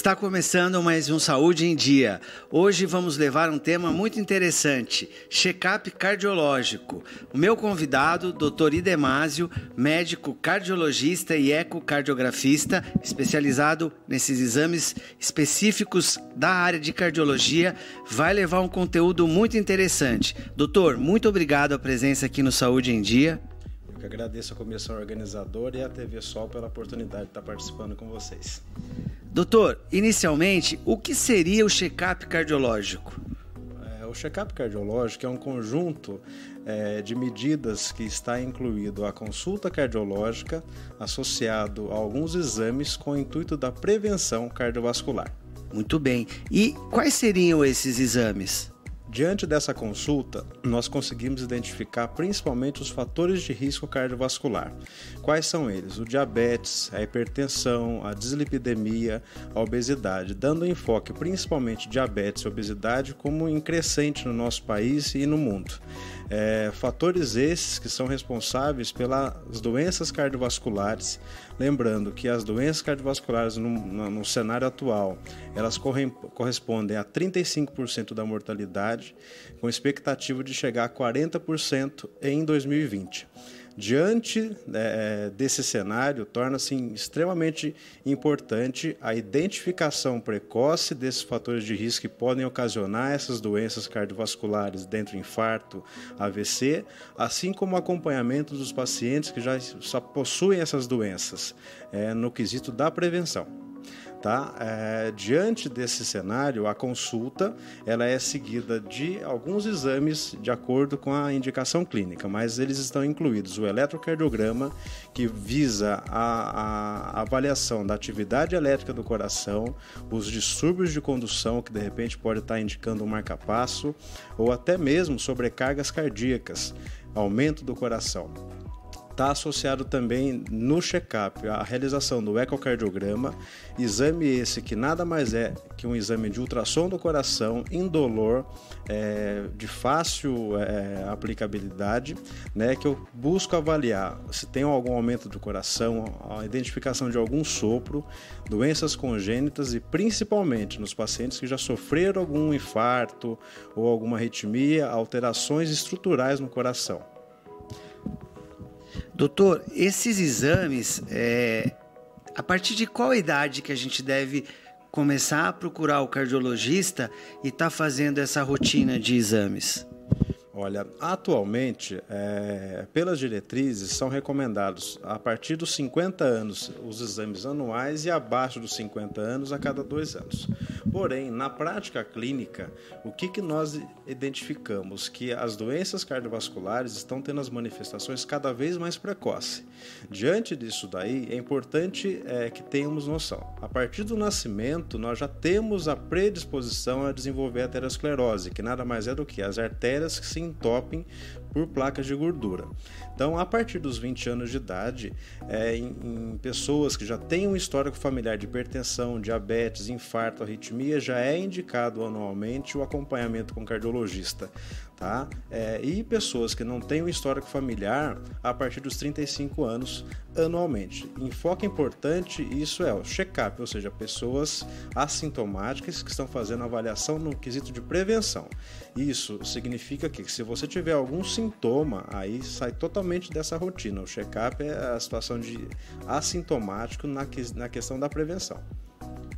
Está começando mais um Saúde em Dia. Hoje vamos levar um tema muito interessante: check-up cardiológico. O meu convidado, Dr. Idemásio, médico cardiologista e ecocardiografista, especializado nesses exames específicos da área de cardiologia, vai levar um conteúdo muito interessante. Doutor, muito obrigado a presença aqui no Saúde em Dia. Eu agradeço a comissão organizadora e a TV Sol pela oportunidade de estar participando com vocês. Doutor, inicialmente, o que seria o check-up cardiológico? É, o check-up cardiológico é um conjunto é, de medidas que está incluído a consulta cardiológica associado a alguns exames com o intuito da prevenção cardiovascular. Muito bem. E quais seriam esses exames? Diante dessa consulta, nós conseguimos identificar principalmente os fatores de risco cardiovascular. Quais são eles? O diabetes, a hipertensão, a dislipidemia, a obesidade, dando enfoque principalmente diabetes e obesidade como em crescente no nosso país e no mundo. É, fatores esses que são responsáveis pelas doenças cardiovasculares. Lembrando que as doenças cardiovasculares no, no, no cenário atual elas correm, correspondem a 35% da mortalidade, com expectativa de chegar a 40% em 2020. Diante é, desse cenário, torna-se extremamente importante a identificação precoce desses fatores de risco que podem ocasionar essas doenças cardiovasculares, dentro infarto, AVC, assim como o acompanhamento dos pacientes que já, já possuem essas doenças, é, no quesito da prevenção. Tá? É, diante desse cenário, a consulta ela é seguida de alguns exames de acordo com a indicação clínica, mas eles estão incluídos o eletrocardiograma, que visa a, a avaliação da atividade elétrica do coração, os distúrbios de condução, que de repente pode estar indicando um marcapasso, ou até mesmo sobrecargas cardíacas, aumento do coração está associado também no check-up a realização do ecocardiograma, exame esse que nada mais é que um exame de ultrassom do coração indolor, é, de fácil é, aplicabilidade, né, que eu busco avaliar se tem algum aumento do coração, a identificação de algum sopro, doenças congênitas e principalmente nos pacientes que já sofreram algum infarto ou alguma arritmia, alterações estruturais no coração. Doutor, esses exames, é, a partir de qual idade que a gente deve começar a procurar o cardiologista e estar tá fazendo essa rotina de exames? Olha, atualmente, é, pelas diretrizes, são recomendados a partir dos 50 anos os exames anuais e abaixo dos 50 anos a cada dois anos. Porém, na prática clínica, o que, que nós identificamos? Que as doenças cardiovasculares estão tendo as manifestações cada vez mais precoces. Diante disso daí, é importante é, que tenhamos noção. A partir do nascimento, nós já temos a predisposição a desenvolver a aterosclerose, que nada mais é do que as artérias que se entopem por placas de gordura. Então, a partir dos 20 anos de idade, é, em, em, pessoas que já têm um histórico familiar de hipertensão, diabetes, infarto, arritmia, já é indicado anualmente o acompanhamento com cardiologista. Tá? É, e pessoas que não têm um histórico familiar a partir dos 35 anos anualmente. Enfoque importante, isso é o check-up, ou seja, pessoas assintomáticas que estão fazendo avaliação no quesito de prevenção. Isso significa que se você tiver algum sintoma, aí sai totalmente dessa rotina. O check-up é a situação de assintomático na, que, na questão da prevenção.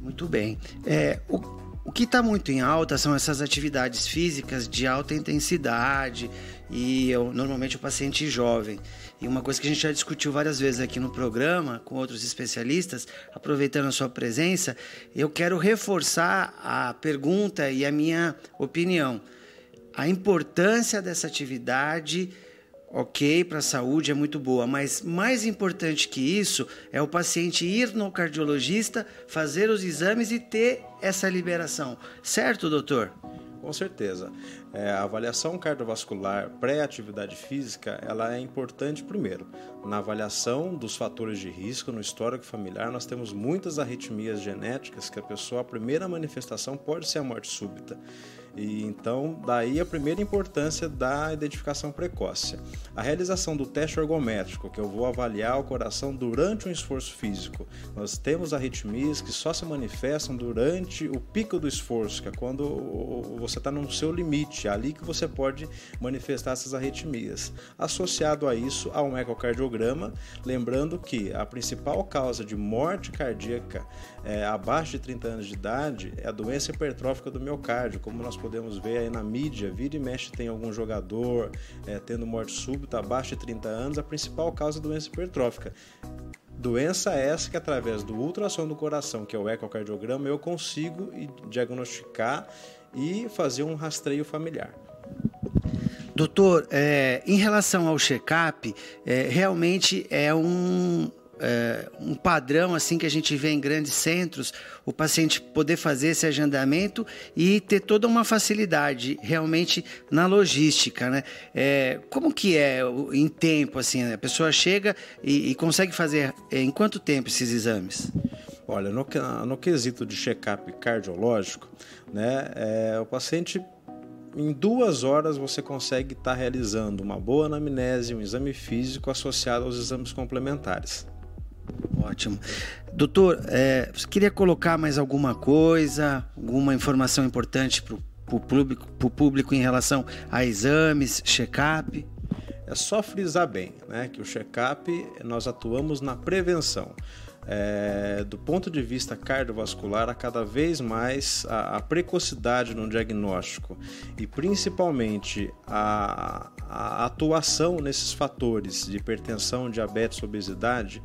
Muito bem. É, o, o que está muito em alta são essas atividades físicas de alta intensidade e eu, normalmente o paciente jovem. E uma coisa que a gente já discutiu várias vezes aqui no programa com outros especialistas, aproveitando a sua presença, eu quero reforçar a pergunta e a minha opinião a importância dessa atividade ok para a saúde, é muito boa, mas mais importante que isso é o paciente ir no cardiologista, fazer os exames e ter essa liberação. Certo, doutor? Com certeza. É, a avaliação cardiovascular pré-atividade física ela é importante primeiro. Na avaliação dos fatores de risco no histórico familiar, nós temos muitas arritmias genéticas que a pessoa, a primeira manifestação pode ser a morte súbita. E então, daí a primeira importância da identificação precoce. A realização do teste ergométrico, que eu vou avaliar o coração durante um esforço físico. Nós temos arritmias que só se manifestam durante o pico do esforço, que é quando você está no seu limite, é ali que você pode manifestar essas arritmias. Associado a isso, há um ecocardiograma, lembrando que a principal causa de morte cardíaca é, abaixo de 30 anos de idade é a doença hipertrófica do miocárdio, como nós podemos ver aí na mídia, vira e mexe tem algum jogador é, tendo morte súbita abaixo de 30 anos, a principal causa é a doença hipertrófica. Doença essa que através do ultrassom do coração, que é o ecocardiograma, eu consigo diagnosticar e fazer um rastreio familiar. Doutor, é, em relação ao check-up, é, realmente é um, é, um padrão assim que a gente vê em grandes centros, o paciente poder fazer esse agendamento e ter toda uma facilidade realmente na logística, né? É, como que é em tempo assim? A pessoa chega e, e consegue fazer é, em quanto tempo esses exames? Olha, no, no quesito de check-up cardiológico, né, é, o paciente em duas horas você consegue estar realizando uma boa anamnese, um exame físico associado aos exames complementares. Ótimo. Doutor, é, você queria colocar mais alguma coisa, alguma informação importante para o público, público em relação a exames, check-up? É só frisar bem né, que o check-up nós atuamos na prevenção. É, do ponto de vista cardiovascular, a cada vez mais a, a precocidade no diagnóstico e principalmente a, a atuação nesses fatores de hipertensão, diabetes, obesidade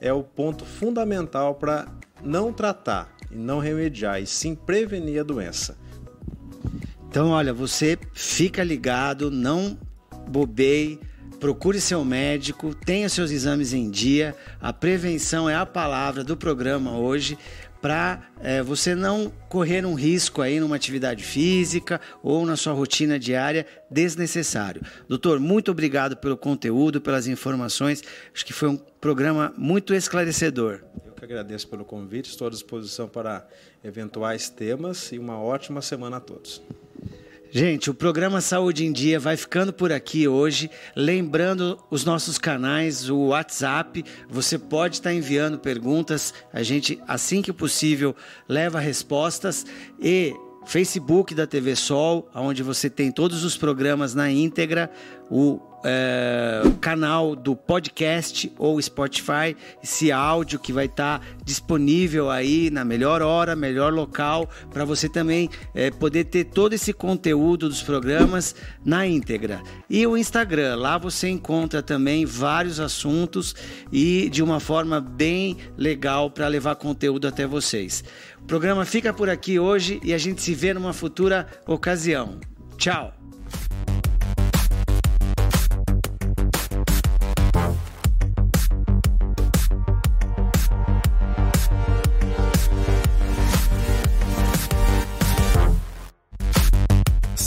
é o ponto fundamental para não tratar e não remediar, e sim prevenir a doença. Então, olha, você fica ligado, não bobeie, procure seu médico, tenha seus exames em dia. A prevenção é a palavra do programa hoje para é, você não correr um risco aí numa atividade física ou na sua rotina diária desnecessário. Doutor, muito obrigado pelo conteúdo, pelas informações. Acho que foi um programa muito esclarecedor. Eu que agradeço pelo convite, estou à disposição para eventuais temas e uma ótima semana a todos. Gente, o programa Saúde em Dia vai ficando por aqui hoje. Lembrando os nossos canais, o WhatsApp, você pode estar enviando perguntas. A gente, assim que possível, leva respostas. E Facebook da TV Sol, onde você tem todos os programas na íntegra, o é, canal do podcast ou Spotify, esse áudio que vai estar tá disponível aí na melhor hora, melhor local, para você também é, poder ter todo esse conteúdo dos programas na íntegra. E o Instagram, lá você encontra também vários assuntos e de uma forma bem legal para levar conteúdo até vocês. O programa fica por aqui hoje e a gente se vê numa futura ocasião. Tchau!